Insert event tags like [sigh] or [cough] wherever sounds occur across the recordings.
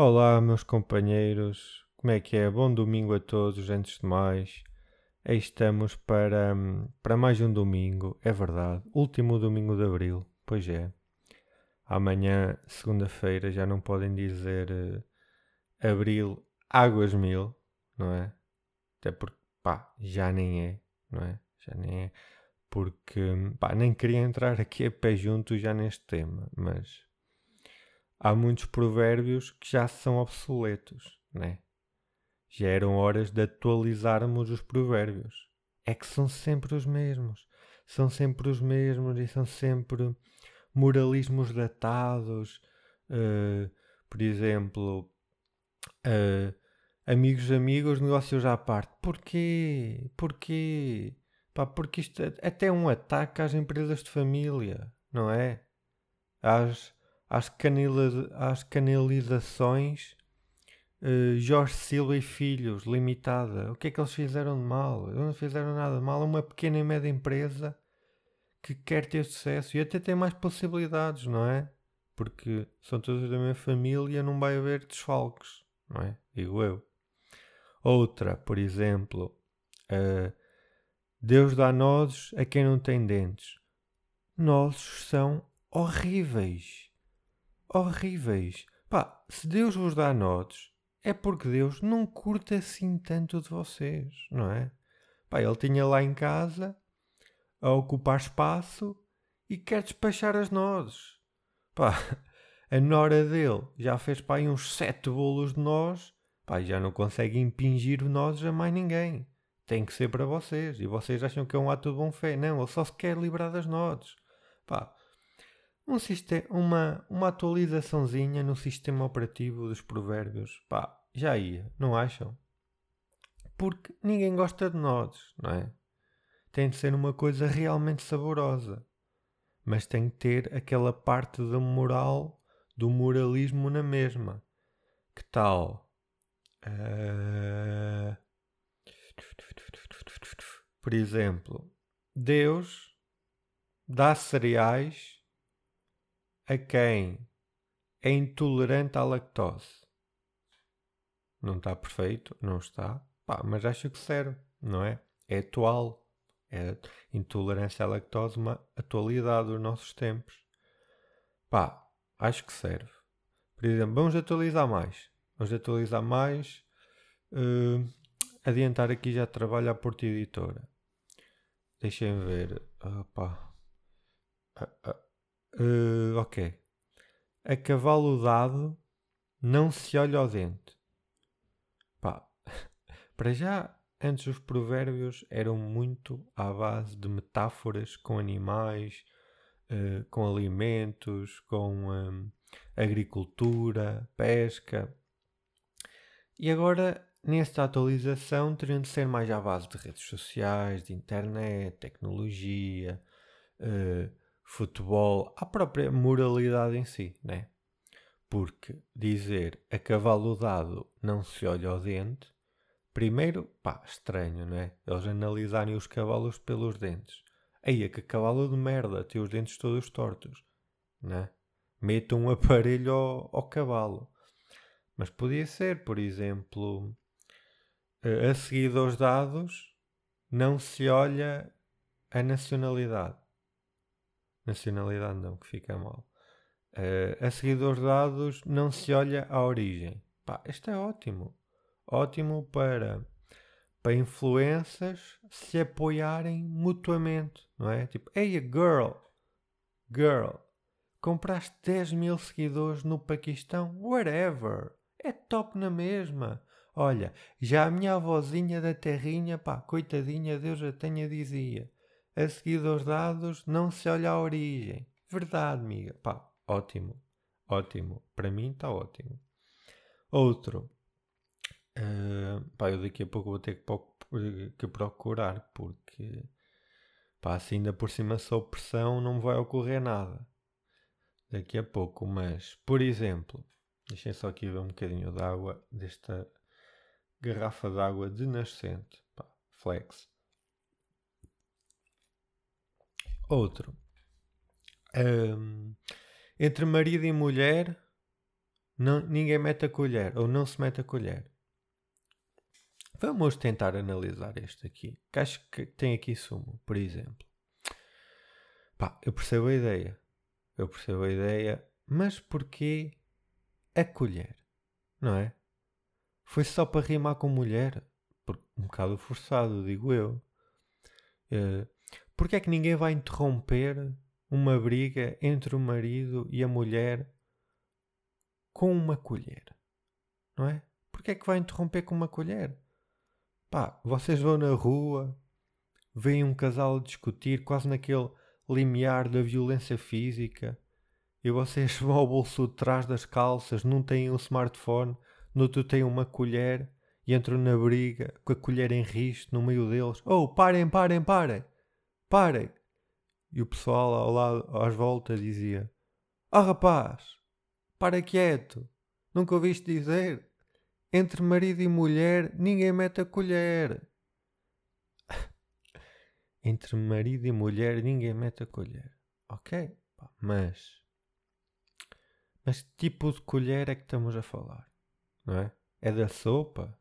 Olá, meus companheiros, como é que é? Bom domingo a todos, antes de mais. Aí estamos para, para mais um domingo, é verdade, último domingo de abril, pois é. Amanhã, segunda-feira, já não podem dizer uh, abril águas mil, não é? Até porque, pá, já nem é, não é? Já nem é. Porque, pá, nem queria entrar aqui a pé junto já neste tema, mas há muitos provérbios que já são obsoletos, né? Já eram horas de atualizarmos os provérbios. É que são sempre os mesmos. São sempre os mesmos e são sempre moralismos datados. Uh, por exemplo, uh, amigos, amigos, negócios à parte. Porquê? Porquê? Pá, porque isto é até um ataque às empresas de família, não é? Às, às, canila, às canalizações uh, Jorge Silva e Filhos, limitada. O que é que eles fizeram de mal? Eles não fizeram nada de mal. É uma pequena e média empresa que quer ter sucesso e até tem mais possibilidades, não é? Porque são todos da minha família, não vai haver desfalques, não é? Digo eu. Outra, por exemplo, uh, Deus dá nozes a quem não tem dentes. Nozes são horríveis. Horríveis. Pá, se Deus vos dá nozes, é porque Deus não curta assim tanto de vocês, não é? Pá, ele tinha lá em casa a ocupar espaço e quer despachar as nozes. Pá, a nora dele já fez pá, uns sete bolos de nós, pá, já não consegue impingir nozes a mais ninguém. Tem que ser para vocês. E vocês acham que é um ato de bom fé. Não, ele só se quer livrar das nozes. Pá, um sistema, uma, uma atualizaçãozinha no sistema operativo dos provérbios. Pá, já ia, não acham? Porque ninguém gosta de nozes, não é? Tem de ser uma coisa realmente saborosa. Mas tem que ter aquela parte da moral, do moralismo na mesma. Que tal? Uh... Por exemplo, Deus dá cereais a quem é intolerante à lactose. Não está perfeito, não está, pá, mas acho que serve, não é? É atual. É intolerância à lactose uma atualidade dos nossos tempos. Pá, acho que serve. Por exemplo, vamos atualizar mais. Vamos atualizar mais. Uh, adiantar aqui já trabalho à Porta Editora. Deixem ver. Opa. Uh, uh, ok. A cavalo dado não se olha ao dente. Pá, [laughs] para já, antes os provérbios eram muito à base de metáforas com animais, uh, com alimentos, com um, agricultura, pesca. E agora, nesta atualização, teriam de ser mais à base de redes sociais, de internet, tecnologia, uh, futebol, a própria moralidade em si, né? Porque dizer a cavalo dado não se olha ao dente, primeiro, pá, estranho, não é? Eles analisarem os cavalos pelos dentes. Aí, é que cavalo de merda, tem os dentes todos tortos, né? Metam um [laughs] aparelho ao, ao cavalo. Mas podia ser, por exemplo, a seguir aos dados, não se olha a nacionalidade. Nacionalidade não, que fica mal. Uh, a seguir dos dados, não se olha a origem. Pá, isto é ótimo. Ótimo para, para influências se apoiarem mutuamente, não é? Tipo, hey, girl, girl, compraste 10 mil seguidores no Paquistão? Whatever. É top na mesma. Olha, já a minha avózinha da terrinha, pá, coitadinha, Deus a tenha, dizia. A seguir dos dados, não se olha a origem. Verdade, amiga. Pá, Ótimo, ótimo. Para mim está ótimo. Outro. Uh, pá, eu daqui a pouco vou ter que, que procurar porque pá, se ainda por cima sou pressão não vai ocorrer nada daqui a pouco, mas por exemplo, deixem só aqui ver um bocadinho de água desta garrafa de água de nascente, pá, flex. Outro. Um, entre marido e mulher, não, ninguém mete a colher ou não se mete a colher. Vamos tentar analisar este aqui, que acho que tem aqui sumo, por exemplo. Pá, eu percebo a ideia. Eu percebo a ideia, mas porquê a colher? Não é? Foi só para rimar com mulher? Um bocado forçado, digo eu. Uh, Porquê é que ninguém vai interromper uma briga entre o marido e a mulher com uma colher? Não é? Porquê é que vai interromper com uma colher? Pá, vocês vão na rua, veem um casal discutir quase naquele limiar da violência física e vocês vão ao bolso de trás das calças, num têm um smartphone, no outro têm uma colher e entram na briga com a colher em risco no meio deles. Oh, parem, parem, parem! Parem. E o pessoal ao lado, às voltas dizia: Oh rapaz, para quieto, nunca ouviste dizer? Entre marido e mulher ninguém mete a colher. [laughs] Entre marido e mulher ninguém mete a colher. Ok, mas. Mas que tipo de colher é que estamos a falar? Não é? É da sopa?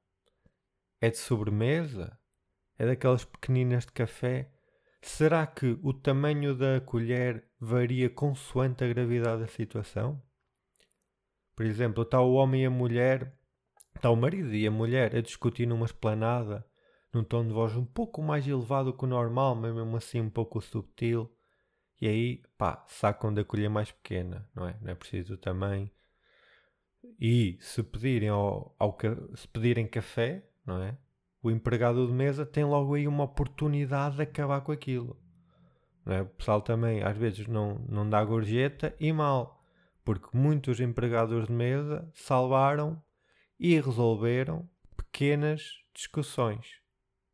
É de sobremesa? É daquelas pequeninas de café Será que o tamanho da colher varia consoante a gravidade da situação? Por exemplo, está o homem e a mulher, está o marido e a mulher a discutir numa esplanada, num tom de voz um pouco mais elevado que o normal, mas mesmo assim um pouco subtil. E aí, pá, sacam da colher mais pequena, não é? Não é preciso também. E se pedirem, ao, ao, se pedirem café, não é? O empregado de mesa tem logo aí uma oportunidade de acabar com aquilo. É? O pessoal também às vezes não, não dá gorjeta e mal, porque muitos empregados de mesa salvaram e resolveram pequenas discussões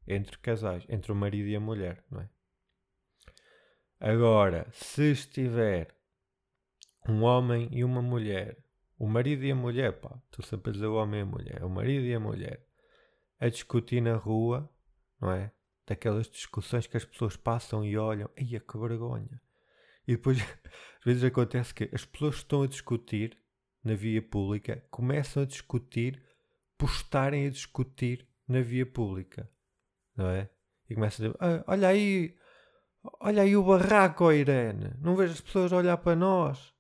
entre casais, entre o marido e a mulher, não é? Agora, se estiver um homem e uma mulher, o marido e a mulher, pá, estou sempre a dizer o homem e a mulher, o marido e a mulher, a discutir na rua, não é? Daquelas discussões que as pessoas passam e olham, eia que vergonha. E depois, [laughs] às vezes acontece que as pessoas estão a discutir na via pública, começam a discutir por estarem a discutir na via pública, não é? E começam a dizer, ah, olha aí, olha aí o barraco, Irene, não vejo as pessoas olhar para nós.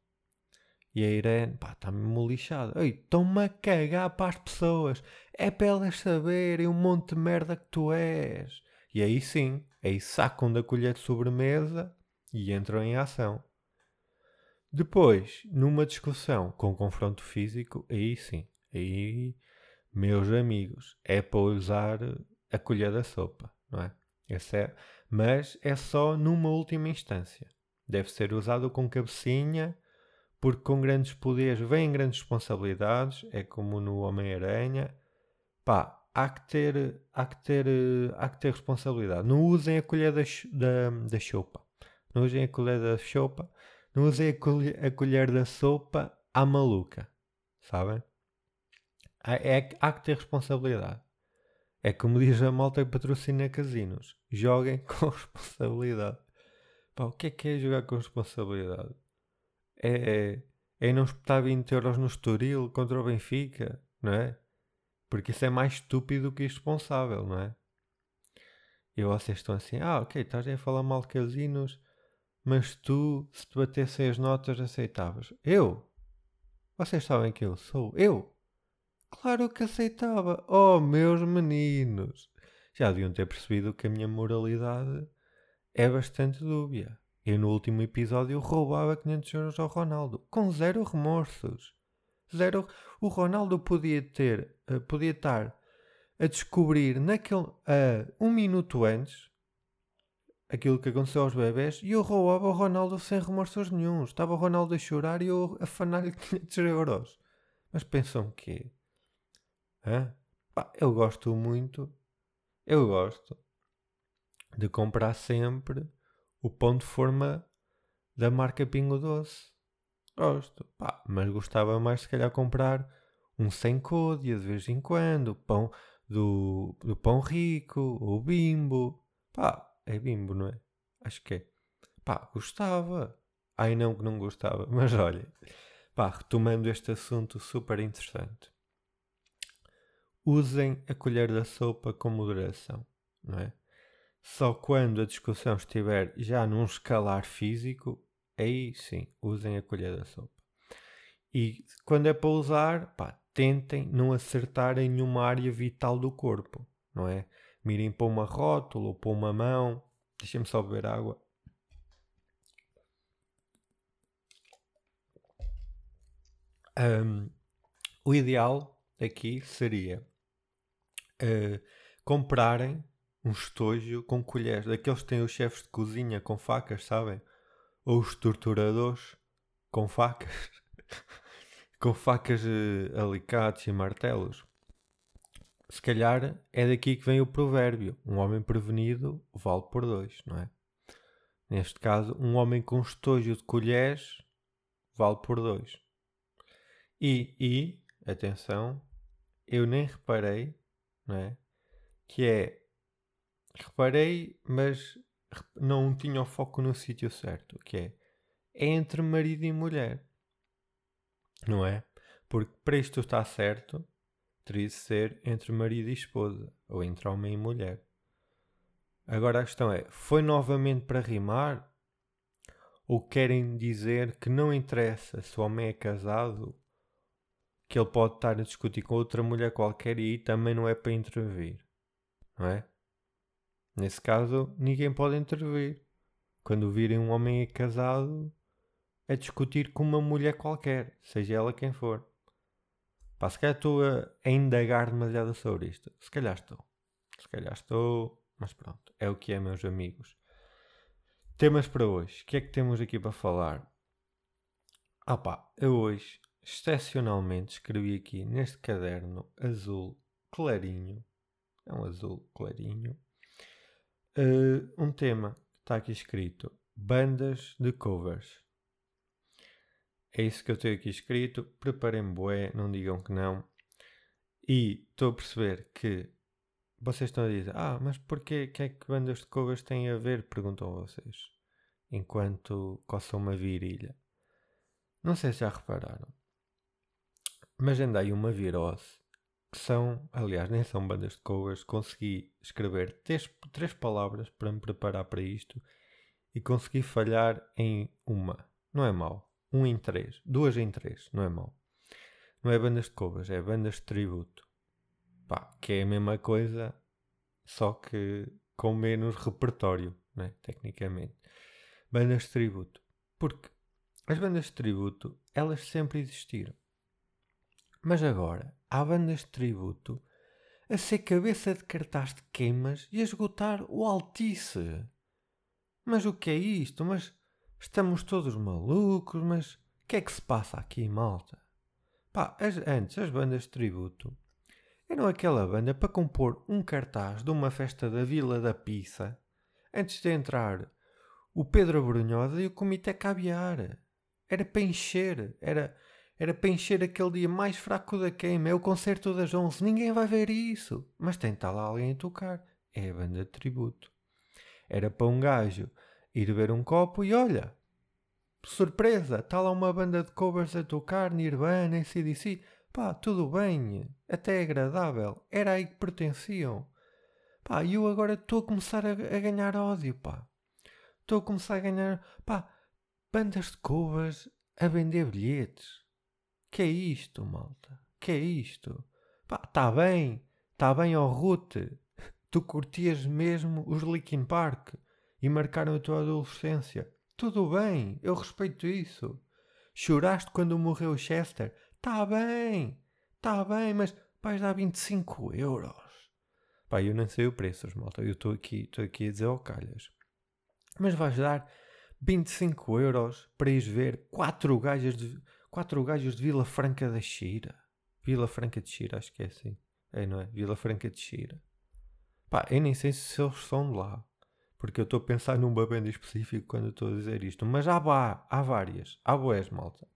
E a Irene, pá, está mesmo lixada. Ei, estão-me a cagar para as pessoas. É para elas saberem o monte de merda que tu és. E aí sim, aí sacam da colher de sobremesa e entram em ação. Depois, numa discussão com confronto físico, aí sim, aí, meus amigos, é para usar a colher da sopa, não é? Esse é mas é só numa última instância. Deve ser usado com cabecinha porque com grandes poderes vêm grandes responsabilidades, é como no Homem-Aranha. Pá, há que ter, há que ter, há que ter responsabilidade. Não usem a colher da, da, da sopa. Não usem a colher da sopa. Não usem a colher, a colher da sopa à maluca. Sabem? Há, é, há que ter responsabilidade. É como diz a malta que patrocina casinos. Joguem [laughs] com responsabilidade. Pá, o que é que é jogar com responsabilidade? é, é não espetar 20 euros no Estoril contra o Benfica, não é? Porque isso é mais estúpido que irresponsável, não é? E vocês estão assim, ah, ok, estás a falar mal de casinos, mas tu, se te batessem as notas, aceitavas. Eu? Vocês sabem que eu sou? Eu? Claro que aceitava. Oh, meus meninos! Já deviam ter percebido que a minha moralidade é bastante dúbia. Eu no último episódio roubava 500 euros ao Ronaldo, com zero remorsos. Zero. O Ronaldo podia ter, uh, podia estar a descobrir naquele, uh, um minuto antes aquilo que aconteceu aos bebés e eu roubava o Ronaldo sem remorsos nenhum. Estava o Ronaldo a chorar e eu a fanar-lhe 500 euros. Mas pensam que Hã? Pá, eu gosto muito, eu gosto de comprar sempre o pão de forma da marca Pingo Doce. Gosto. Pá, mas gostava mais se calhar comprar um sem códia de vez em quando, pão do, do pão rico, o bimbo. Pá, é bimbo, não é? Acho que é. Pá, gostava. Ai não que não gostava, [laughs] mas olha. Pá, retomando este assunto super interessante. Usem a colher da sopa com moderação, não é? Só quando a discussão estiver já num escalar físico, aí sim, usem a colher da sopa. E quando é para usar, pá, tentem não acertar em nenhuma área vital do corpo, não é? Mirem para uma rótula ou para uma mão. Deixem-me só beber água. Um, o ideal aqui seria uh, comprarem um estojo com colheres, daqueles que têm os chefes de cozinha com facas, sabem? Ou os torturadores com facas, [laughs] com facas, uh, alicates e martelos. Se calhar é daqui que vem o provérbio: um homem prevenido vale por dois, não é? Neste caso, um homem com estojo de colheres vale por dois. E, e, atenção, eu nem reparei, não é? Que é reparei, mas não tinha o foco no sítio certo, que é, é entre marido e mulher. Não é? Porque para isto estar certo, teria de ser entre marido e esposa, ou entre homem e mulher. Agora a questão é, foi novamente para rimar? Ou querem dizer que não interessa se o homem é casado, que ele pode estar a discutir com outra mulher qualquer e aí também não é para intervir, não é? Nesse caso, ninguém pode intervir. Quando virem um homem casado, é discutir com uma mulher qualquer, seja ela quem for. Pá, se calhar estou a, a indagar demasiado sobre isto. Se calhar estou. Se calhar estou. Mas pronto, é o que é, meus amigos. Temas para hoje. O que é que temos aqui para falar? Ah pá, eu hoje, excepcionalmente, escrevi aqui neste caderno azul clarinho. É um azul clarinho. Uh, um tema está aqui escrito: bandas de covers. É isso que eu tenho aqui escrito. Preparem-me, bué, não digam que não. E estou a perceber que vocês estão a dizer: Ah, mas porquê que é que bandas de covers têm a ver? Perguntam vocês, enquanto coçam uma virilha. Não sei se já repararam, mas andei uma virose que são, aliás, nem são bandas de covers, consegui escrever três, três palavras para me preparar para isto e consegui falhar em uma. Não é mau. Um em três. Duas em três. Não é mau. Não é bandas de covers, é bandas de tributo. Pá, que é a mesma coisa, só que com menos repertório, né? tecnicamente. Bandas de tributo. Porque as bandas de tributo, elas sempre existiram. Mas agora há bandas de tributo a ser cabeça de cartaz de queimas e a esgotar o Altice. Mas o que é isto? Mas estamos todos malucos? Mas o que é que se passa aqui, malta? Pá, as, antes as bandas de tributo eram aquela banda para compor um cartaz de uma festa da Vila da Pizza antes de entrar o Pedro Brunhosa e o Comitê Caviar. Era para encher, era era para encher aquele dia mais fraco da queima. É o concerto das 11. Ninguém vai ver isso. Mas tem tal alguém a tocar. É a banda de tributo. Era para um gajo ir ver um copo e olha, surpresa, está lá uma banda de covers a tocar, Nirvana, ACDC. Pá, tudo bem, até é agradável. Era aí que pertenciam. Pá, eu agora estou a começar a, a ganhar ódio, pá. Estou a começar a ganhar, pá, bandas de covers a vender bilhetes. Que é isto, malta? Que é isto? Pá, tá bem, tá bem, ó oh Ruth. Tu curtias mesmo os Linkin Park e marcaram a tua adolescência. Tudo bem, eu respeito isso. Choraste quando morreu Chester? Tá bem, tá bem, mas vais dar 25 euros. Pá, eu nem sei o preço, malta. Eu estou aqui, estou aqui a dizer ao calhas. Mas vais dar 25 euros para ir ver quatro gajas de Quatro gajos de Vila Franca da Xira. Vila Franca de Xira, acho que é assim. É, não é? Vila Franca de Xira. Pá, eu nem sei se eles são de lá. Porque eu estou a pensar num banda específico quando estou a dizer isto. Mas há, há, várias. Há boés, malta.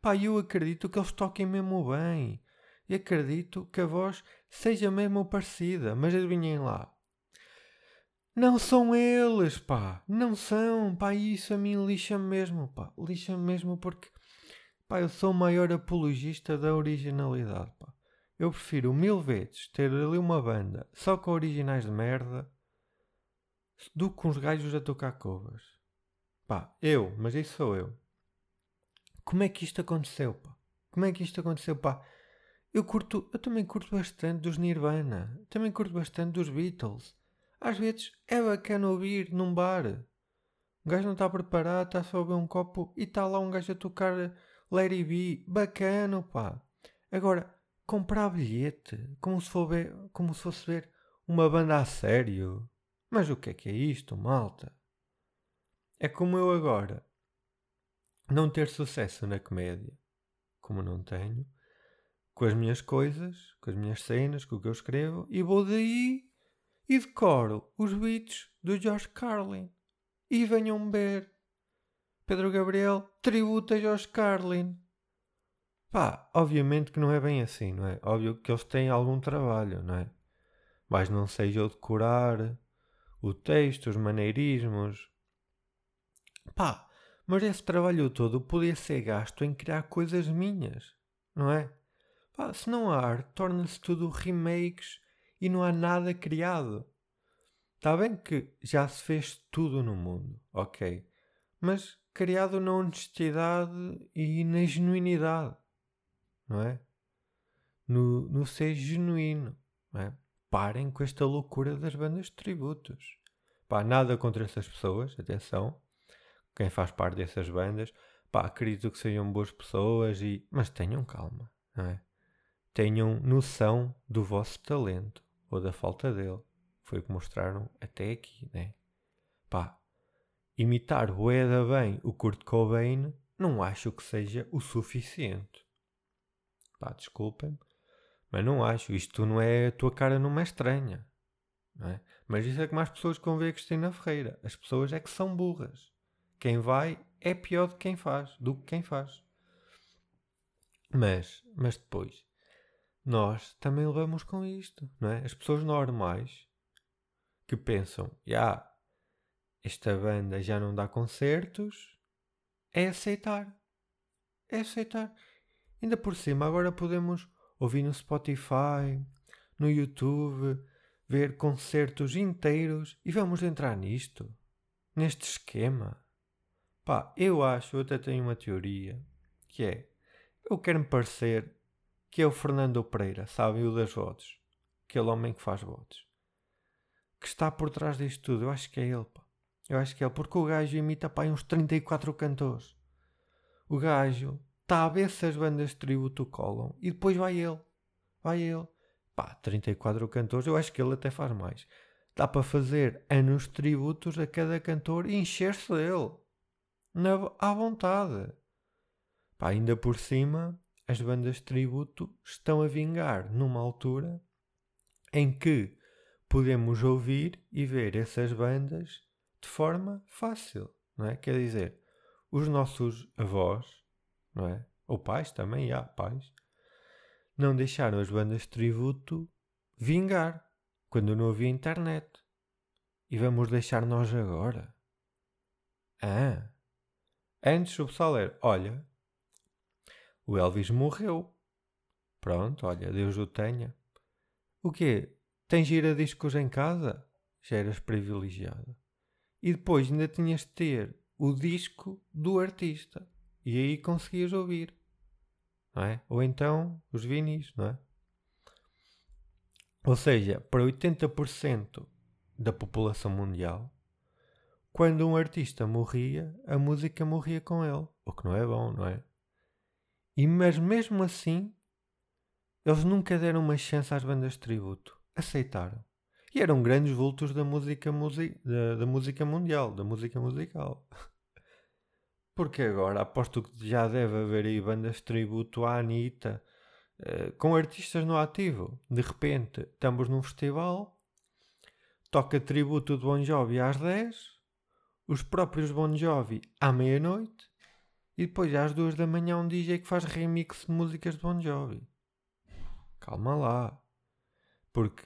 Pá, eu acredito que eles toquem mesmo bem. E acredito que a voz seja mesmo parecida. Mas adivinhem lá. Não são eles, pá. Não são. Pá, isso a mim lixa-me mesmo, pá. Lixa-me mesmo porque Pá, eu sou o maior apologista da originalidade, pá. Eu prefiro mil vezes ter ali uma banda só com originais de merda do que uns gajos a tocar covas. Pá, eu, mas isso sou eu. Como é que isto aconteceu, pá? Como é que isto aconteceu, pá? Eu curto, eu também curto bastante dos Nirvana, também curto bastante dos Beatles. Às vezes é bacana ouvir num bar. Um gajo não está preparado, está só a beber um copo e está lá um gajo a tocar Larry B. Bacana, pá. Agora, comprar bilhete como se, for ver, como se fosse ver uma banda a sério. Mas o que é que é isto, malta? É como eu agora não ter sucesso na comédia, como não tenho, com as minhas coisas, com as minhas cenas, com o que eu escrevo, e vou daí e decoro os beats do George Carlin. E venham ver. Pedro Gabriel tributa George Carlin. Pá, obviamente que não é bem assim, não é? Óbvio que eles têm algum trabalho, não é? Mas não seja eu decorar o texto, os maneirismos. Pá, mas esse trabalho todo podia ser gasto em criar coisas minhas, não é? Pá, se não há arte, torna-se tudo remakes e não há nada criado. Está bem que já se fez tudo no mundo, ok? Mas criado na honestidade e na genuinidade não é? No, no ser genuíno, não é? Parem com esta loucura das bandas de tributos. Pá, nada contra essas pessoas, atenção. Quem faz parte dessas bandas, pá, acredito que sejam boas pessoas e... Mas tenham calma, não é? Tenham noção do vosso talento ou da falta dele. Foi o que mostraram até aqui, né? Pá, imitar o Eda bem o Kurt Cobain não acho que seja o suficiente. Pá, desculpem, mas não acho. Isto não é. A tua cara é estranha. Não é? Mas isso é que mais pessoas que vão ver a Cristina Ferreira. As pessoas é que são burras. Quem vai é pior do que quem faz, do que quem faz. Mas, mas depois, nós também levamos com isto, não é? As pessoas normais que pensam, já, esta banda já não dá concertos, é aceitar. É aceitar. Ainda por cima, agora podemos ouvir no Spotify, no YouTube, ver concertos inteiros e vamos entrar nisto, neste esquema. Pá, eu acho, eu até tenho uma teoria, que é, eu quero-me parecer que é o Fernando Pereira, sabe, o das votos, aquele homem que faz votos, que está por trás disto tudo, eu acho que é ele, pá. Eu acho que é porque o gajo imita, pá, uns 34 cantores. O gajo está a ver se as bandas de tributo colam e depois vai ele. Vai ele. Pá, 34 cantores, eu acho que ele até faz mais. Dá para fazer anos tributos a cada cantor e encher-se dele. Na, à vontade. Pá, ainda por cima, as bandas de tributo estão a vingar numa altura em que podemos ouvir e ver essas bandas de forma fácil, não é? Quer dizer, os nossos avós não é? Ou pais também, há pais. Não deixaram as bandas de tributo vingar quando não havia internet. E vamos deixar nós agora? Ah! Antes o pessoal era, olha, o Elvis morreu. Pronto, olha, Deus o tenha. O quê? Tens discos em casa? Já eras privilegiado. E depois ainda tinhas de ter o disco do artista. E aí conseguias ouvir. Não é? Ou então os vinis, não é? Ou seja, para 80% da população mundial, quando um artista morria, a música morria com ele. O que não é bom, não é? E mas mesmo assim, eles nunca deram uma chance às bandas de tributo. Aceitaram. E eram grandes vultos da música, da, da música mundial, da música musical. [laughs] Porque agora aposto que já deve haver aí bandas de tributo à Anitta uh, com artistas no ativo. De repente estamos num festival, toca tributo de Bon Jovi às 10, os próprios Bon Jovi à meia-noite e depois às 2 da manhã um DJ que faz remix de músicas de Bon Jovi. Calma lá. Porque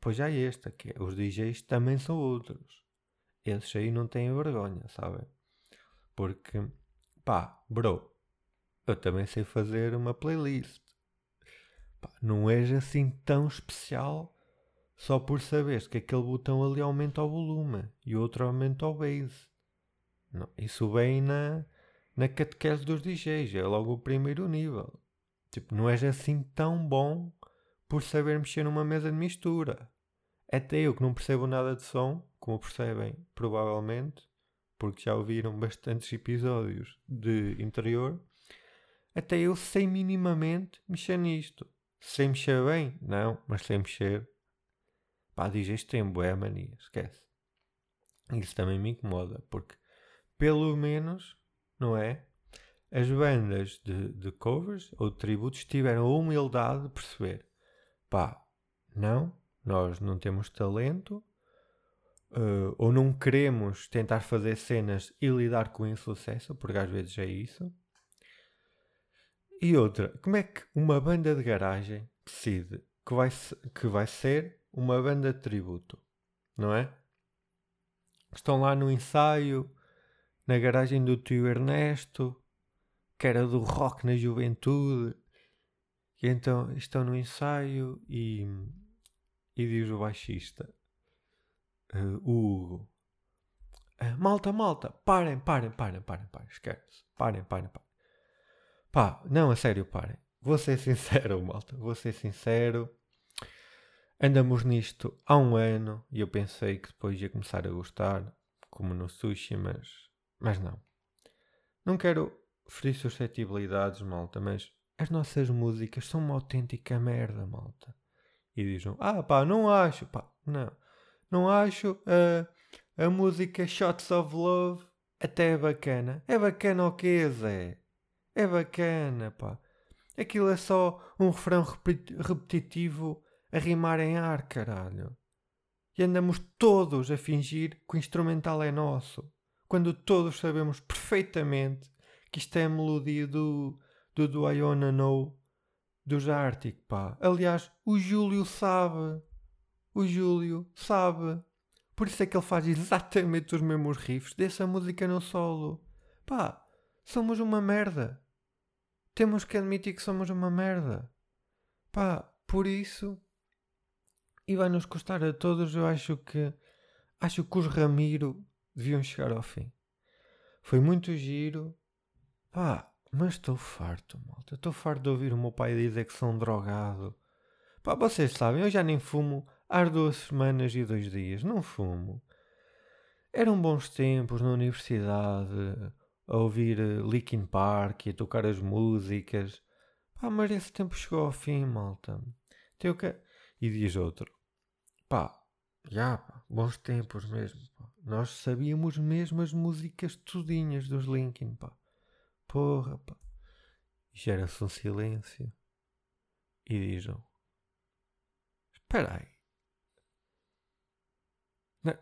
depois já é esta, que é, os DJs também são outros. Esses aí não têm vergonha, sabem? Porque, pá, bro, eu também sei fazer uma playlist. Pá, não és assim tão especial só por saberes que aquele botão ali aumenta o volume e o outro aumenta o bass. Não, isso vem na, na catequese dos DJs, é logo o primeiro nível. Tipo, não és assim tão bom por saber mexer numa mesa de mistura. Até eu que não percebo nada de som, como percebem provavelmente, porque já ouviram bastantes episódios de interior, até eu sei minimamente mexer nisto. Sei mexer bem? Não, mas sei mexer. Pá, DJs têm boa mania, esquece. Isso também me incomoda, porque pelo menos, não é? As bandas de, de covers ou de tributos tiveram a humildade de perceber: pá, não, nós não temos talento, uh, ou não queremos tentar fazer cenas e lidar com insucesso, porque às vezes é isso. E outra, como é que uma banda de garagem decide que vai, que vai ser uma banda de tributo? Não é? Estão lá no ensaio, na garagem do tio Ernesto, que era do rock na juventude. E então estão no ensaio e, e diz o baixista, uh, Hugo, uh, malta, malta, parem, parem, parem, parem, parem, esquece, parem, parem, parem. Pá, não, a sério, parem. Vou ser [laughs] sincero, malta, vou ser sincero. Andamos nisto há um ano e eu pensei que depois ia começar a gostar, como no sushi, mas mas não. Não quero ferir suscetibilidades, malta, mas as nossas músicas são uma autêntica merda, malta. E dizem, ah pá, não acho, pá, não. Não acho uh, a música Shots of Love até é bacana. É bacana o quê, Zé? É bacana, pá. Aquilo é só um refrão repetitivo a rimar em ar, caralho. E andamos todos a fingir que o instrumental é nosso quando todos sabemos perfeitamente que isto é a melodia do, do Do I Wanna Know dos Arctic, pá. Aliás, o Júlio sabe. O Júlio sabe. Por isso é que ele faz exatamente os mesmos riffs dessa música no solo. Pá, somos uma merda. Temos que admitir que somos uma merda. Pá, por isso. E vai nos custar a todos, eu acho que. Acho que os Ramiro deviam chegar ao fim. Foi muito giro. Pá, mas estou farto, malta. Estou farto de ouvir o meu pai dizer que sou um drogado. Pá, vocês sabem, eu já nem fumo há duas semanas e dois dias. Não fumo. Eram bons tempos na universidade, a ouvir eh, Linkin Park e a tocar as músicas. Pá, mas esse tempo chegou ao fim, malta. Tenho que... E diz outro. Pá, já, pá, bons tempos mesmo. Pá. Nós sabíamos mesmo as músicas tudinhas dos Linkin, pá. Porra, pá. Gera-se um silêncio. E dizem: Espera aí.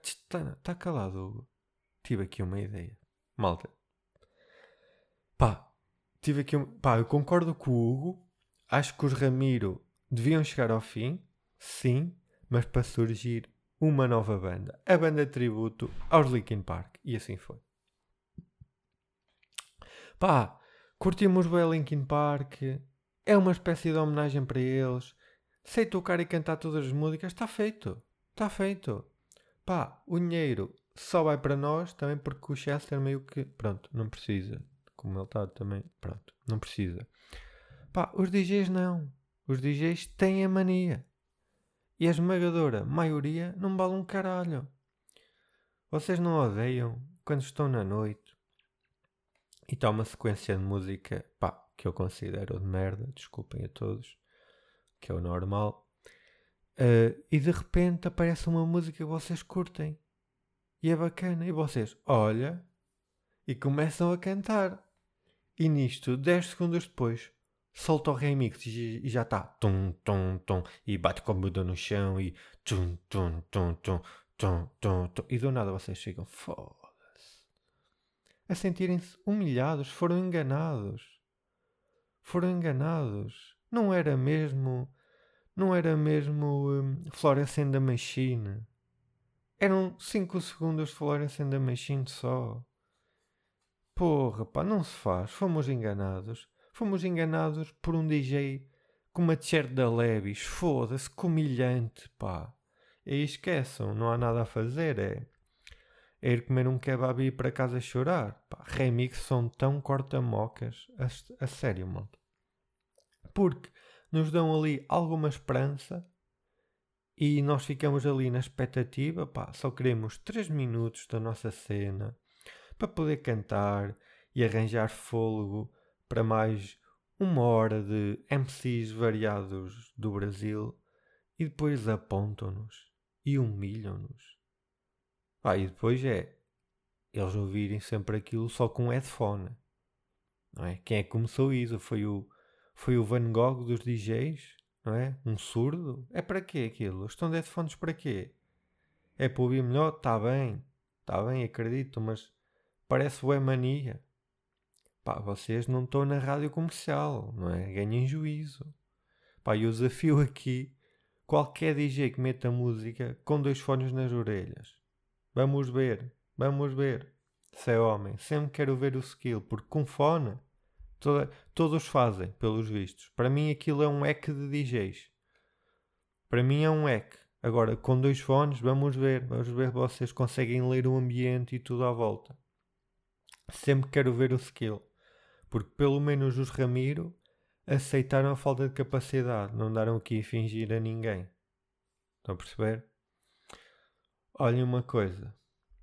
Está tá calado, Hugo. Tive aqui uma ideia. Malta. Pá, tive aqui um. Pá, eu concordo com o Hugo. Acho que os Ramiro deviam chegar ao fim. Sim. Mas para surgir uma nova banda, a banda tributo aos Linkin Park. E assim foi. Pá, curtimos bem Linkin Park, é uma espécie de homenagem para eles. Sei tocar e cantar todas as músicas, está feito. Está feito. Pá, o dinheiro só vai para nós também porque o Chester meio que, pronto, não precisa. Como ele está também, pronto, não precisa. Pá, os DJs não. Os DJs têm a mania. E a esmagadora maioria não vale um caralho. Vocês não odeiam quando estão na noite e está uma sequência de música pá, que eu considero de merda, desculpem a todos, que é o normal, uh, e de repente aparece uma música que vocês curtem. E é bacana, e vocês olha e começam a cantar. E nisto, 10 segundos depois, solta o remix e já está tum, tum, tum, e bate com a muda no chão e tum, tum, tum, tum, tum, tum, tum, e do nada vocês chegam, foda-se, a sentirem-se humilhados, foram enganados, foram enganados, não era mesmo, não era mesmo um, Florescendo a Machine, eram 5 segundos de Florescendo a Machine só. Porra, pá, não se faz, fomos enganados Fomos enganados por um DJ com uma t-shirt da Levis. Foda-se, comilhante, pá. E esqueçam, não há nada a fazer, é, é ir comer um kebab e ir para casa chorar. Pá, remix são tão corta-mocas, a, a sério, mano. Porque nos dão ali alguma esperança e nós ficamos ali na expectativa, pá, só queremos 3 minutos da nossa cena para poder cantar e arranjar fôlego para mais uma hora de MCs variados do Brasil e depois apontam-nos e humilham-nos. Ah, e depois é eles ouvirem sempre aquilo só com headphone. Não é? Quem é que começou isso? Foi o, foi o Van Gogh dos DJs? Não é? Um surdo? É para quê aquilo? Estão de headphones para quê? É para ouvir melhor? Está bem. Está bem, acredito, mas parece o mania. Pá, vocês não estão na rádio comercial, não é? Ganhem juízo. Pá, e o desafio aqui qualquer DJ que meta música com dois fones nas orelhas. Vamos ver, vamos ver. Se é homem, sempre quero ver o skill, porque com fone toda, todos fazem, pelos vistos. Para mim aquilo é um hack de DJs. Para mim é um hack. Agora, com dois fones, vamos ver. Vamos ver se vocês conseguem ler o ambiente e tudo à volta. Sempre quero ver o skill. Porque pelo menos os Ramiro aceitaram a falta de capacidade, não andaram aqui a fingir a ninguém. Estão a perceber? Olhem uma coisa,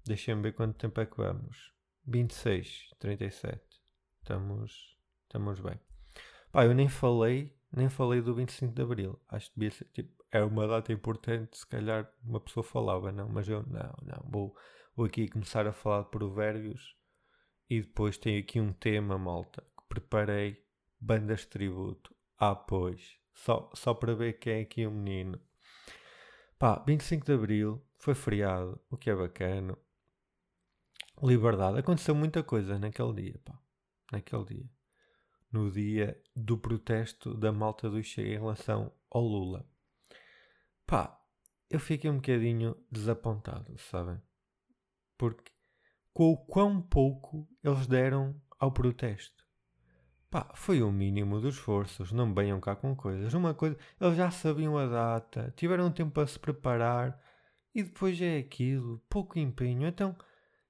deixem-me ver quanto tempo é que vamos. 26, 37. Estamos, estamos bem. Pá, eu nem falei, nem falei do 25 de Abril. Acho que devia ser, tipo, é uma data importante, se calhar uma pessoa falava, não, mas eu não, não, vou, vou aqui começar a falar de provérbios e depois tenho aqui um tema, malta, que preparei bandas de tributo. Ah, pois. Só, só para ver quem é aqui o menino. Pá, 25 de Abril foi feriado, o que é bacana. Liberdade. Aconteceu muita coisa naquele dia, pá. Naquele dia. No dia do protesto da malta do Chega em relação ao Lula. Pá, eu fiquei um bocadinho desapontado, sabem? Porque com o quão pouco eles deram ao protesto. Pá, foi o mínimo dos esforços, não venham cá com coisas. Uma coisa, eles já sabiam a data, tiveram tempo para se preparar e depois é aquilo, pouco empenho. Então,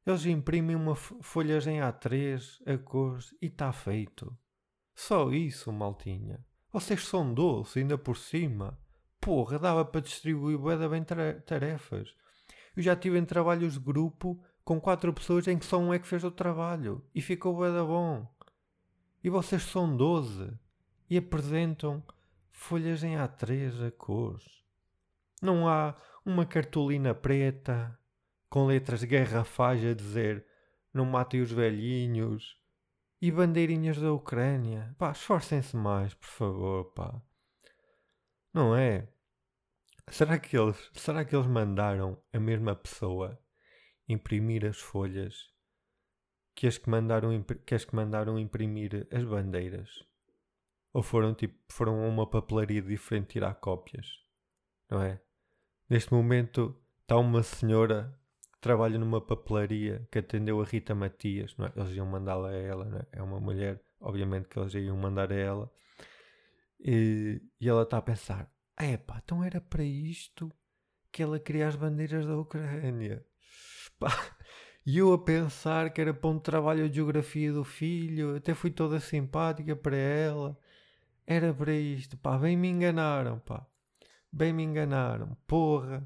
eles imprimem uma folhas em A3, a cores e está feito. Só isso, maltinha. Vocês são doces, ainda por cima. Porra, dava para distribuir bué bem tarefas. Eu já tive em trabalhos de grupo com quatro pessoas em que só um é que fez o trabalho e ficou bué bom. E vocês são 12 e apresentam folhas em A3 a cores. Não há uma cartolina preta com letras garrafais a dizer não matem os velhinhos e bandeirinhas da Ucrânia. Pá, esforcem-se mais, por favor, pá. Não é? Será que eles, será que eles mandaram a mesma pessoa imprimir as folhas que as que mandaram, que as que mandaram imprimir as bandeiras? Ou foram tipo, foram a uma papelaria diferente tirar cópias? Não é? Neste momento está uma senhora que trabalha numa papelaria que atendeu a Rita Matias, é? Eles iam mandá-la a ela, é? É uma mulher, obviamente que eles iam mandar a ela. E, e ela está a pensar: é então era para isto que ela queria as bandeiras da Ucrânia. Pá, e eu a pensar que era para um trabalho de geografia do filho, até fui toda simpática para ela. Era para isto, pá, bem me enganaram, pá. Bem me enganaram, porra.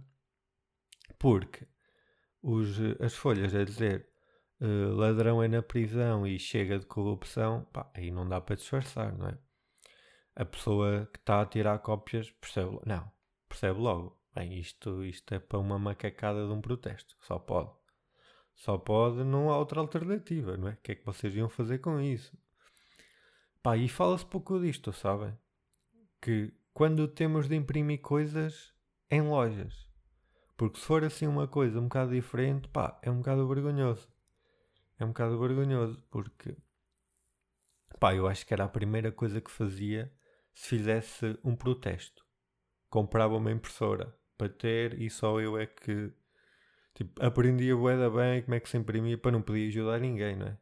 Porque os, as folhas a dizer uh, ladrão é na prisão e chega de corrupção, pá, aí não dá para disfarçar, não é? A pessoa que está a tirar cópias percebe, não, percebe logo. Bem, isto, isto é para uma macacada de um protesto, só pode. Só pode, não há outra alternativa, não é? O que é que vocês iam fazer com isso? Pá, e fala-se pouco disto, sabem? Que quando temos de imprimir coisas em lojas. Porque se for assim uma coisa um bocado diferente, pá, é um bocado vergonhoso. É um bocado vergonhoso, porque, pá, eu acho que era a primeira coisa que fazia se fizesse um protesto. Comprava uma impressora para ter e só eu é que Tipo, aprendi a boeda bem como é que se imprimia para não poder ajudar ninguém, não é?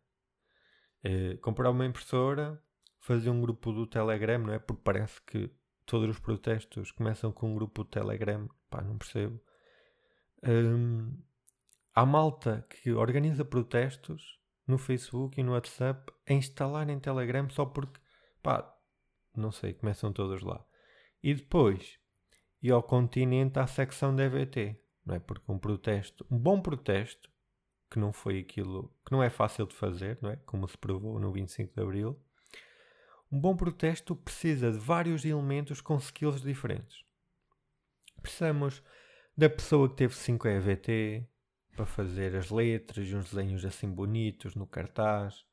é comprar uma impressora, fazer um grupo do Telegram, não é? Porque parece que todos os protestos começam com um grupo do Telegram. Pá, não percebo. Um, há malta que organiza protestos no Facebook e no WhatsApp a instalar em Telegram só porque, pá, não sei, começam todos lá. E depois, e ao continente à secção DVT, não é? Porque um protesto, um bom protesto, que não foi aquilo, que não é fácil de fazer, não é? Como se provou no 25 de Abril, um bom protesto precisa de vários elementos com skills diferentes. Precisamos da pessoa que teve 5 EVT para fazer as letras e uns desenhos assim bonitos no cartaz.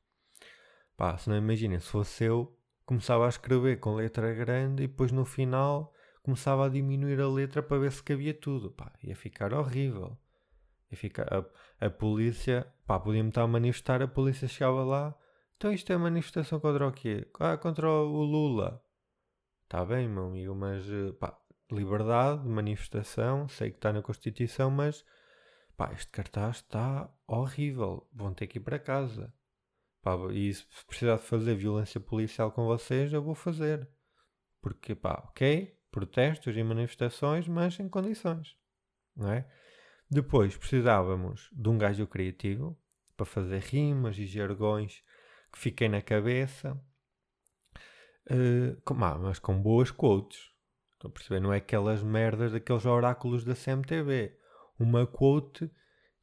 Pá, se não imaginem, se fosse eu, começava a escrever com letra grande e depois no final começava a diminuir a letra para ver se cabia tudo. Pá, ia ficar horrível. Ia ficar, a, a polícia, pá, podia-me estar a manifestar, a polícia chegava lá. Então isto é manifestação contra o quê? Ah, contra o Lula. Está bem, meu amigo, mas eh, pá, liberdade de manifestação, sei que está na Constituição, mas pá, este cartaz está horrível. Vão ter que ir para casa. Pá, e se precisar de fazer violência policial com vocês, eu vou fazer. Porque, pá, ok, protestos e manifestações, mas em condições, não é? Depois precisávamos de um gajo criativo para fazer rimas e jargões que fiquem na cabeça, uh, com, ah, mas com boas quotes. Estão a perceber? Não é aquelas merdas daqueles oráculos da CMTV. Uma quote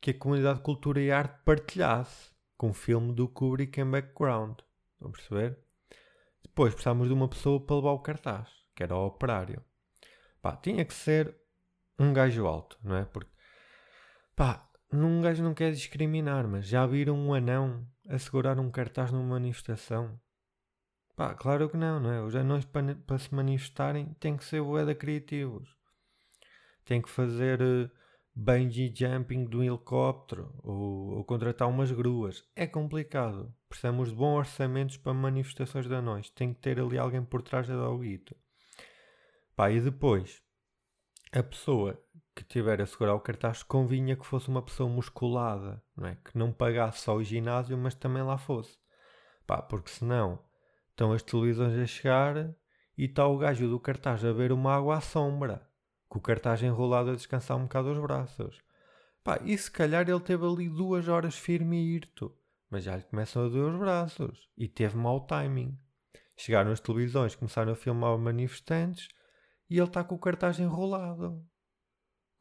que a comunidade de cultura e arte partilhasse com o filme do Kubrick em background. Estão a perceber? Depois precisávamos de uma pessoa para levar o cartaz, que era o operário. Pá, tinha que ser um gajo alto, não é? Porque, pá, um gajo não quer discriminar, mas já viram um anão a segurar um cartaz numa manifestação? Pá, claro que não, não é? Os anões para, para se manifestarem têm que ser boeda criativos. Têm que fazer uh, bungee jumping do helicóptero ou, ou, contratar umas gruas. É complicado. Precisamos de bons orçamentos para manifestações de anões. Tem que ter ali alguém por trás da doguito. Pá, e depois, a pessoa que tiver a segurar o cartaz convinha que fosse uma pessoa musculada, não é? Que não pagasse só o ginásio, mas também lá fosse. Pá, porque senão estão as televisões a chegar e está o gajo do cartaz a ver uma água à sombra com o cartaz enrolado a descansar um bocado os braços. Pá, e se calhar ele teve ali duas horas firme e irto, mas já lhe começam a doer os braços e teve mau timing. Chegaram as televisões, começaram a filmar manifestantes e ele está com o cartaz enrolado,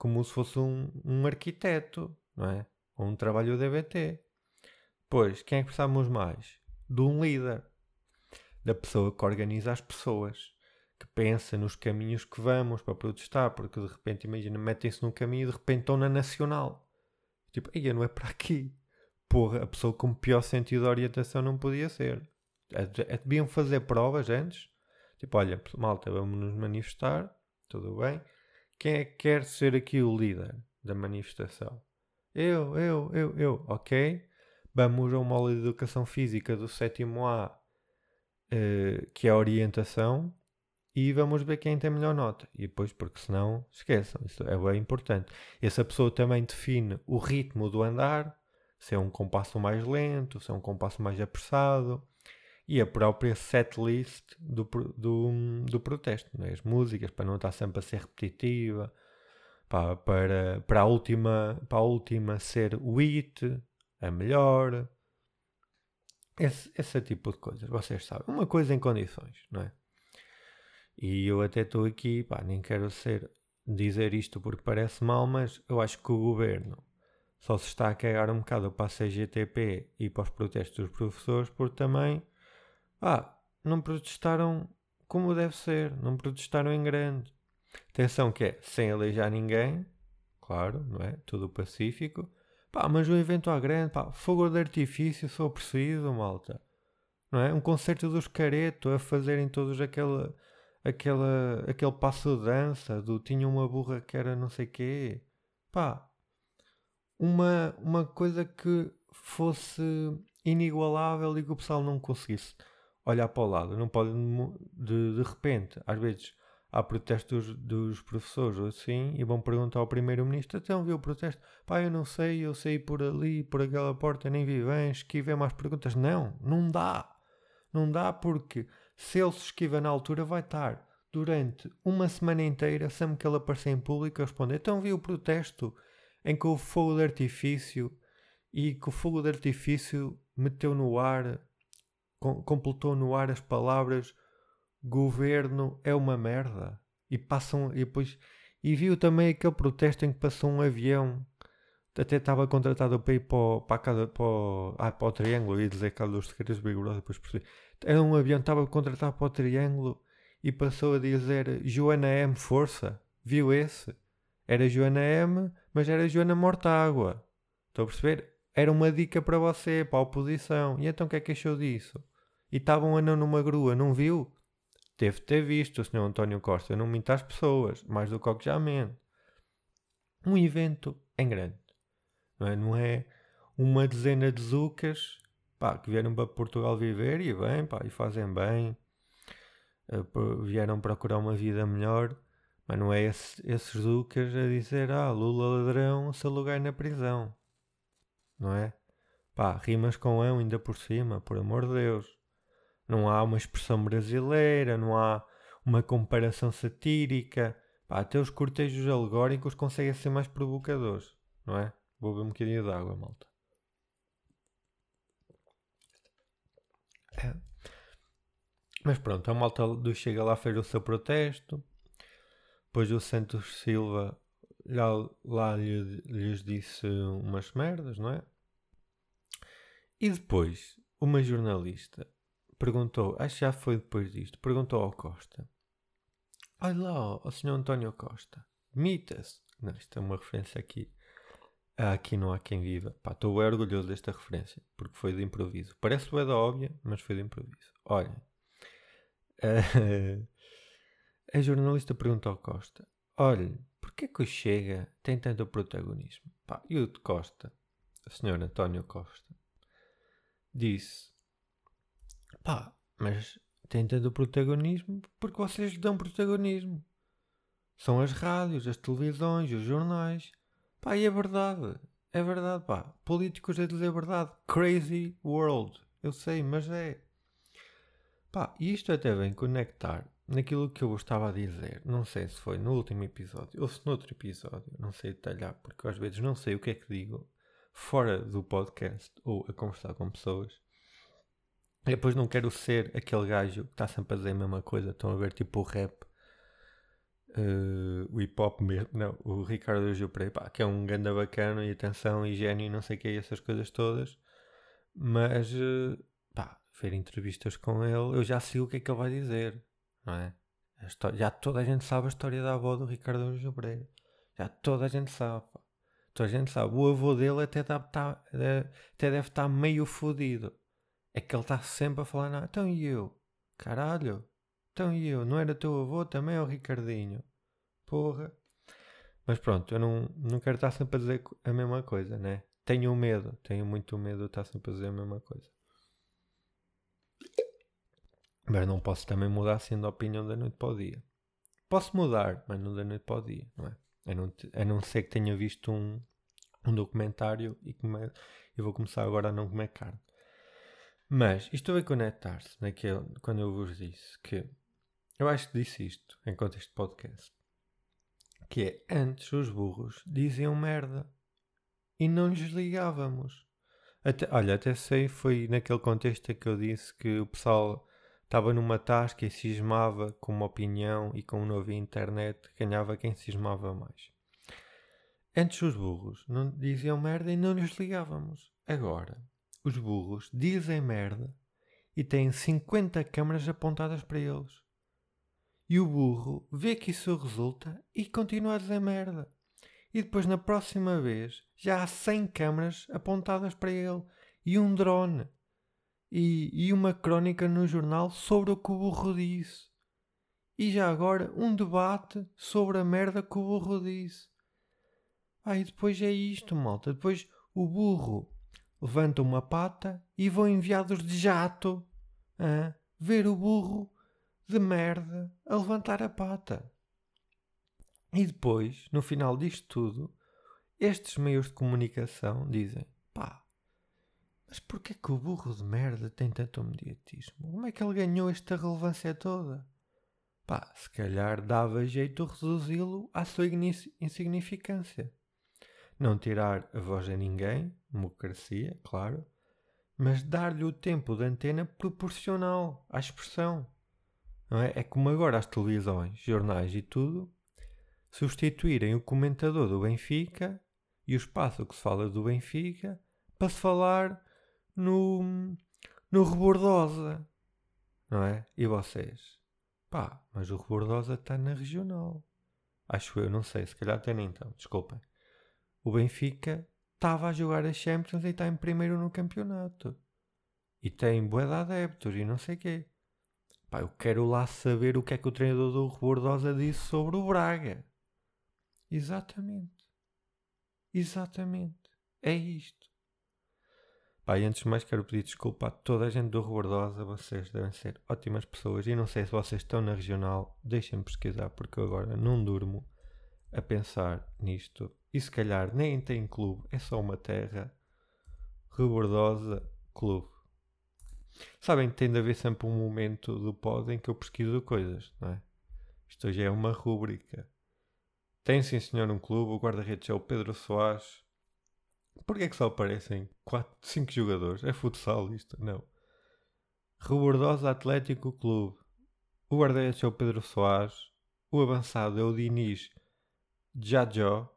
como se fosse um, um arquiteto, não é? Ou um trabalho DBT. Pois, quem é que precisamos mais? De um líder, da pessoa que organiza as pessoas que pensa nos caminhos que vamos para protestar, porque de repente, imagina, metem-se num caminho e de repente estão na Nacional. Tipo, aí não é para aqui. Porra, a pessoa com pior sentido de orientação não podia ser. É, é, deviam fazer provas antes. Tipo, olha, malta, vamos nos manifestar, tudo bem. Quem é que quer ser aqui o líder da manifestação? Eu, eu, eu, eu, ok. Vamos a uma aula de educação física do sétimo A, uh, que é a orientação, e vamos ver quem tem melhor nota. E depois, porque senão, esqueçam, isso é bem importante. Essa pessoa também define o ritmo do andar, se é um compasso mais lento, se é um compasso mais apressado, e a própria setlist do, do, do protesto, né? as músicas, para não estar sempre a ser repetitiva, para, para, para, a, última, para a última ser o hit, a melhor. Esse, esse tipo de coisas, vocês sabem. Uma coisa em condições, não é? E eu até estou aqui, pá, nem quero ser dizer isto porque parece mal, mas eu acho que o governo só se está a cagar um bocado para a CGTP e para os protestos dos professores porque também, ah, não protestaram como deve ser, não protestaram em grande. Atenção que é sem aleijar ninguém, claro, não é? Tudo pacífico. Pá, mas um evento à grande, pá, fogo de artifício, sou preciso, malta. Não é? Um concerto dos careto a fazerem todos aquela aquela, aquele passo de dança do tinha uma burra que era não sei quê. Pá, uma, uma coisa que fosse inigualável e que o pessoal não conseguisse olhar para o lado. Não pode, de, de repente, às vezes há protestos dos, professores ou assim e vão perguntar ao primeiro-ministro então viu o protesto? Pá, eu não sei, eu saí por ali, por aquela porta, nem vi bem, esquivei mais perguntas. Não, não dá. Não dá porque Se ele se esquiva na altura, vai estar durante uma semana inteira, sempre que ele aparecer em público, a responder. Então vi o protesto em que o fogo de artifício e que o fogo de artifício meteu no ar, completou no ar as palavras governo é uma merda. E passam, e depois, e viu também aquele protesto em que passou um avião até estava contratado para ir para, para, a casa, para, ah, para o Triângulo, ia dizer Carlos Segredos Vigoroso, depois percebi. Era um avião, estava contratado para o Triângulo e passou a dizer Joana M. Força. Viu esse? Era Joana M, mas era Joana Mortágua. Estou a perceber? Era uma dica para você, para a oposição. E então o que é que achou disso? E estavam a não numa grua, não viu? Teve de ter visto o Sr. António Costa. Não minta às pessoas, mais do que o que já mente. Um evento em grande não é? Não é uma dezena de zucas pá, que vieram para Portugal viver e bem, pá, e fazem bem, uh, vieram procurar uma vida melhor, mas não é esse, esses zucas a dizer ah, Lula ladrão, seu lugar na prisão, não é? Pá, rimas com ão ainda por cima, por amor de Deus. Não há uma expressão brasileira, não há uma comparação satírica. Pá, até os cortejos alegóricos conseguem ser mais provocadores, não é? Vou beber um bocadinho de água, malta. É. Mas pronto, a malta do Chega lá fez o seu protesto. Depois o Santos Silva lá, lá lhes disse umas merdas, não é? E depois, uma jornalista perguntou, acho que já foi depois disto, perguntou ao Costa: Olha lá, ao senhor António Costa, demita-se. Não, isto é uma referência aqui aqui não há quem viva. estou bem orgulhoso desta referência, porque foi de improviso. Parece bem da óbvia, mas foi de improviso. Olhem, [laughs] a jornalista perguntou ao Costa: Olhe, porquê que o Chega tem tanto protagonismo? Pá, e o de Costa, o senhor António Costa, disse: Pá, mas tem tanto protagonismo porque vocês dão protagonismo. São as rádios, as televisões, os jornais. Pá, e é verdade. É verdade, pá. Políticos é dizer a verdade. Crazy world. Eu sei, mas é. Pá, e isto até vem conectar naquilo que eu estava a dizer. Não sei se foi no último episódio ou se no outro episódio. Não sei detalhar, porque às vezes não sei o que é que digo fora do podcast ou a conversar com pessoas. E depois não quero ser aquele gajo que está sempre a dizer a mesma coisa. Estão a ver tipo o rap uh, o hip hop mesmo, não, o Ricardo Gil Pereira, que é um ganda bacana e atenção e gênio e não sei o que, essas coisas todas, mas uh, pá, ver entrevistas com ele, eu já sei o que é que ele vai dizer, não é? História, já toda a gente sabe a história da avó do Ricardo Gil já toda a gente sabe, pá. toda a gente sabe, o avô dele até, tá, tá, até deve estar meio fodido. É que ele está sempre a falar, não, então e eu? Caralho, então e eu? Não era teu avô também, o Ricardinho? Porra. Mas pronto, eu não, não quero estar sempre a dizer a mesma coisa, né? Tenho medo, tenho muito medo de estar sempre a dizer a mesma coisa. Mas não posso também mudar sendo a opinião da noite para o dia. Posso mudar, mas não da noite para o dia, não é? A não, a não ser que tenha visto um, um documentário e eu vou começar agora a não comer carne. Mas isto vai conectar-se naquele, quando eu vos disse que eu acho que disse isto em contexto de podcast. Que é antes os burros diziam merda e não lhes ligávamos. Até, olha, até sei, foi naquele contexto que eu disse que o pessoal estava numa tasca e cismava com uma opinião e com um novo internet ganhava quem cismava mais. Antes os burros não diziam merda e não lhes ligávamos. Agora, os burros dizem merda e têm 50 câmaras apontadas para eles. E o burro vê que isso resulta e continua a dizer merda. E depois, na próxima vez, já há 100 câmaras apontadas para ele e um drone. E, e uma crónica no jornal sobre o que o burro disse. E já agora um debate sobre a merda que o burro disse. Ah, e depois é isto, malta. Depois o burro levanta uma pata e vão enviados de jato a ver o burro de merda a levantar a pata. E depois, no final disto tudo, estes meios de comunicação dizem: pá, Mas porquê que o burro de merda tem tanto mediatismo? Como é que ele ganhou esta relevância toda? Pá, se calhar dava jeito reduzi-lo à sua insignificância. Não tirar a voz a ninguém, democracia, claro, mas dar-lhe o tempo de antena proporcional à expressão. Não é? é como agora as televisões, jornais e tudo substituírem o comentador do Benfica e o espaço que se fala do Benfica para se falar no, no Rebordosa. Não é? E vocês? Pá, mas o Rebordosa está na regional. Acho eu, não sei, se calhar até nem então, desculpem. O Benfica estava a jogar a Champions e está em primeiro no campeonato. E tem bué de adeptos e não sei o quê. Pá, eu quero lá saber o que é que o treinador do Rebordosa disse sobre o Braga. Exatamente. Exatamente. É isto. Pá, e antes de mais quero pedir desculpa a toda a gente do Rebordosa. Vocês devem ser ótimas pessoas. E não sei se vocês estão na regional. Deixem-me pesquisar porque eu agora não durmo a pensar nisto. E se calhar nem tem clube, é só uma terra. Rebordosa Clube. Sabem que tem de haver sempre um momento do pod em que eu pesquiso coisas, não é? Isto já é uma rúbrica. Tem sim senhor um clube, o guarda-redes é o Pedro Soares. Porquê é que só aparecem 4, 5 jogadores? É futsal isto? Não. Rebordosa Atlético Clube. O guarda-redes é o Pedro Soares. O avançado é o Diniz Jajó.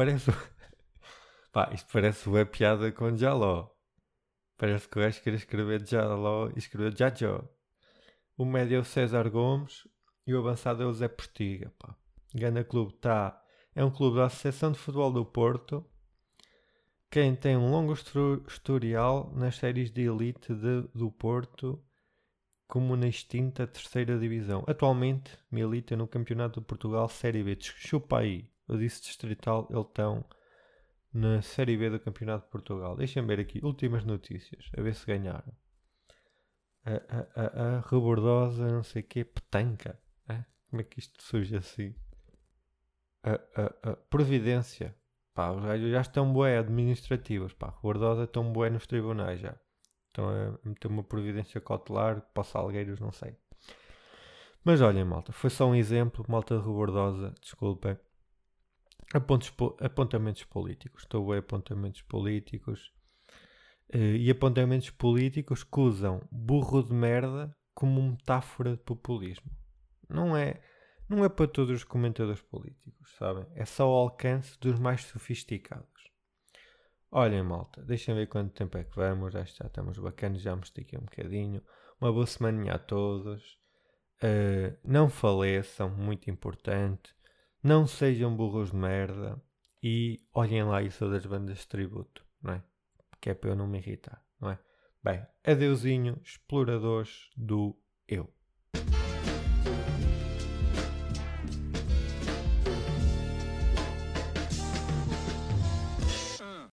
Parece. [laughs] Pá, isto parece uma piada com Jaló. Parece que o gajo queria escrever Jaló e escreveu Jajó. O médio é o César Gomes e o avançado é o Zé Postiga. Pá. Gana Clube tá, é um clube da Associação de Futebol do Porto. Quem tem um longo historial nas séries de elite de, do Porto como na extinta terceira divisão. Atualmente milita no Campeonato de Portugal Série B. Chupa aí. Eu disse distrital, eles estão na Série B do Campeonato de Portugal. Deixem ver aqui, últimas notícias, a ver se ganharam. A, a, a, a rebordosa, não sei o quê, petanca. É? Como é que isto surge assim? A, a, a Providência. Pá, os gajos já estão bué administrativos. Pá, rebordosa estão bué nos tribunais já. Estão a meter uma providência cautelar para salgueiros, não sei. Mas olhem, malta, foi só um exemplo, malta rebordosa, desculpem. Apontos, apontamentos políticos. Estou a apontamentos políticos. Uh, e apontamentos políticos que usam burro de merda como metáfora de populismo. Não é, não é para todos os comentadores políticos, sabem? É só ao alcance dos mais sofisticados. Olhem, malta, deixem ver quanto tempo é que vamos. Já, estamos bacanas, já me estiquei um bocadinho. Uma boa semana a todos. Uh, não faleçam, muito importante. Não sejam burros de merda. E olhem lá isso das bandas de tributo, não é? Que é para eu não me irritar, não é? Bem, adeusinho, exploradores do eu.